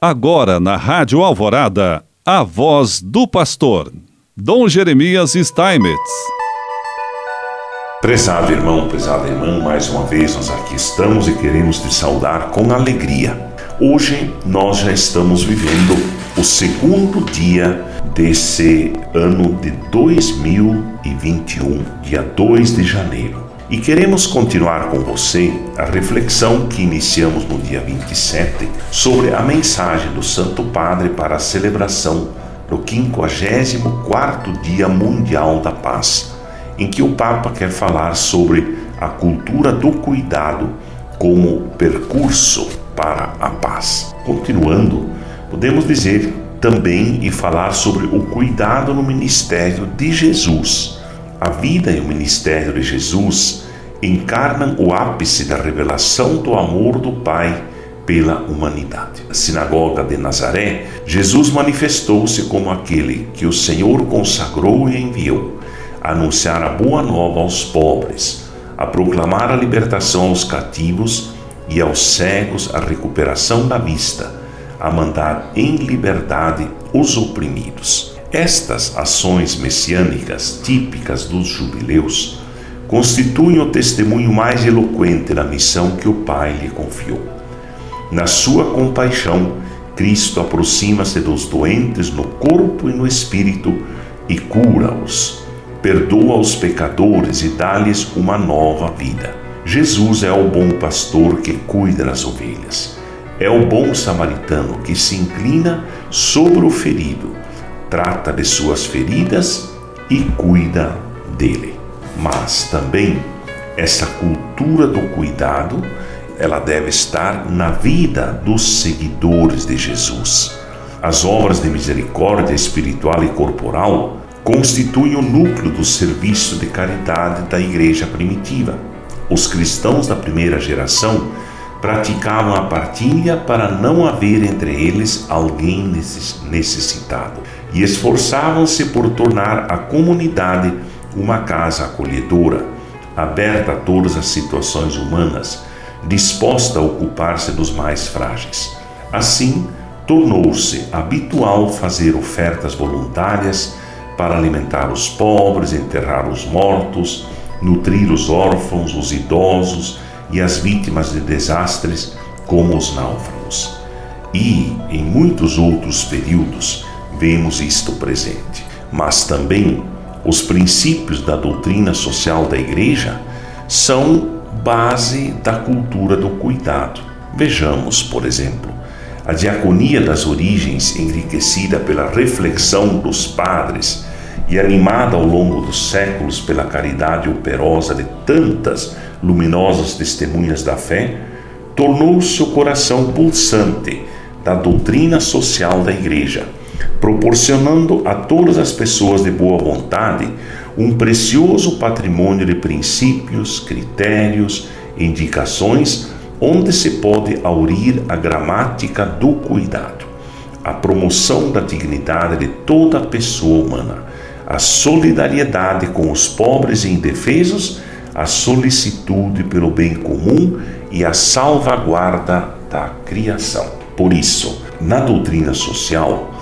Agora na Rádio Alvorada, a voz do pastor, Dom Jeremias Steinmetz. Prezado irmão, prezada irmã, mais uma vez nós aqui estamos e queremos te saudar com alegria. Hoje nós já estamos vivendo o segundo dia desse ano de 2021, dia 2 de janeiro. E queremos continuar com você a reflexão que iniciamos no dia 27 sobre a mensagem do Santo Padre para a celebração do 54º Dia Mundial da Paz, em que o Papa quer falar sobre a cultura do cuidado como percurso para a paz. Continuando, podemos dizer também e falar sobre o cuidado no ministério de Jesus a vida e o ministério de Jesus encarnam o ápice da revelação do amor do Pai pela humanidade. Na sinagoga de Nazaré, Jesus manifestou-se como aquele que o Senhor consagrou e enviou, a anunciar a boa nova aos pobres, a proclamar a libertação aos cativos e aos cegos a recuperação da vista, a mandar em liberdade os oprimidos. Estas ações messiânicas típicas dos jubileus constituem o testemunho mais eloquente da missão que o Pai lhe confiou. Na sua compaixão, Cristo aproxima-se dos doentes no corpo e no espírito e cura-os, perdoa os pecadores e dá-lhes uma nova vida. Jesus é o bom pastor que cuida das ovelhas. É o bom samaritano que se inclina sobre o ferido trata de suas feridas e cuida dele. Mas também essa cultura do cuidado, ela deve estar na vida dos seguidores de Jesus. As obras de misericórdia espiritual e corporal constituem o núcleo do serviço de caridade da igreja primitiva. Os cristãos da primeira geração praticavam a partilha para não haver entre eles alguém necessitado e esforçavam-se por tornar a comunidade uma casa acolhedora, aberta a todas as situações humanas, disposta a ocupar-se dos mais frágeis. Assim, tornou-se habitual fazer ofertas voluntárias para alimentar os pobres, enterrar os mortos, nutrir os órfãos, os idosos e as vítimas de desastres, como os náufragos. E, em muitos outros períodos, vemos isto presente. Mas também os princípios da doutrina social da Igreja são base da cultura do cuidado. Vejamos, por exemplo, a diaconia das origens, enriquecida pela reflexão dos padres e animada ao longo dos séculos pela caridade operosa de tantas luminosas testemunhas da fé, tornou-se o coração pulsante da doutrina social da Igreja proporcionando a todas as pessoas de boa vontade um precioso patrimônio de princípios, critérios, indicações, onde se pode aurir a gramática do cuidado, a promoção da dignidade de toda pessoa humana, a solidariedade com os pobres e indefesos, a solicitude pelo bem comum e a salvaguarda da criação. Por isso, na doutrina social,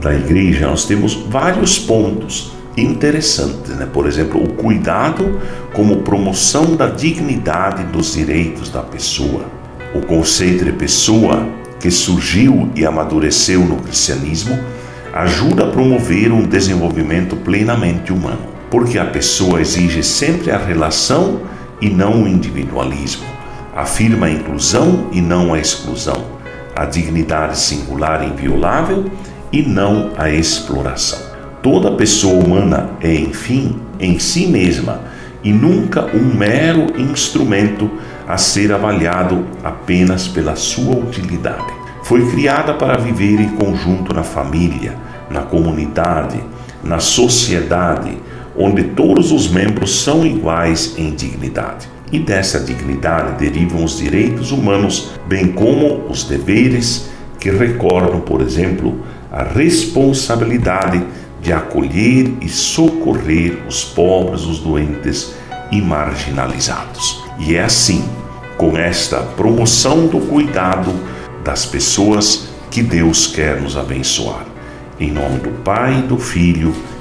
da igreja, nós temos vários pontos interessantes, né? Por exemplo, o cuidado como promoção da dignidade dos direitos da pessoa. O conceito de pessoa que surgiu e amadureceu no cristianismo ajuda a promover um desenvolvimento plenamente humano, porque a pessoa exige sempre a relação e não o individualismo. Afirma a inclusão e não a exclusão, a dignidade singular e inviolável e não a exploração. Toda pessoa humana é, enfim, em si mesma e nunca um mero instrumento a ser avaliado apenas pela sua utilidade. Foi criada para viver em conjunto na família, na comunidade, na sociedade, onde todos os membros são iguais em dignidade. E dessa dignidade derivam os direitos humanos, bem como os deveres que recordam, por exemplo, a responsabilidade de acolher e socorrer os pobres, os doentes e marginalizados. E é assim, com esta promoção do cuidado das pessoas, que Deus quer nos abençoar. Em nome do Pai, do Filho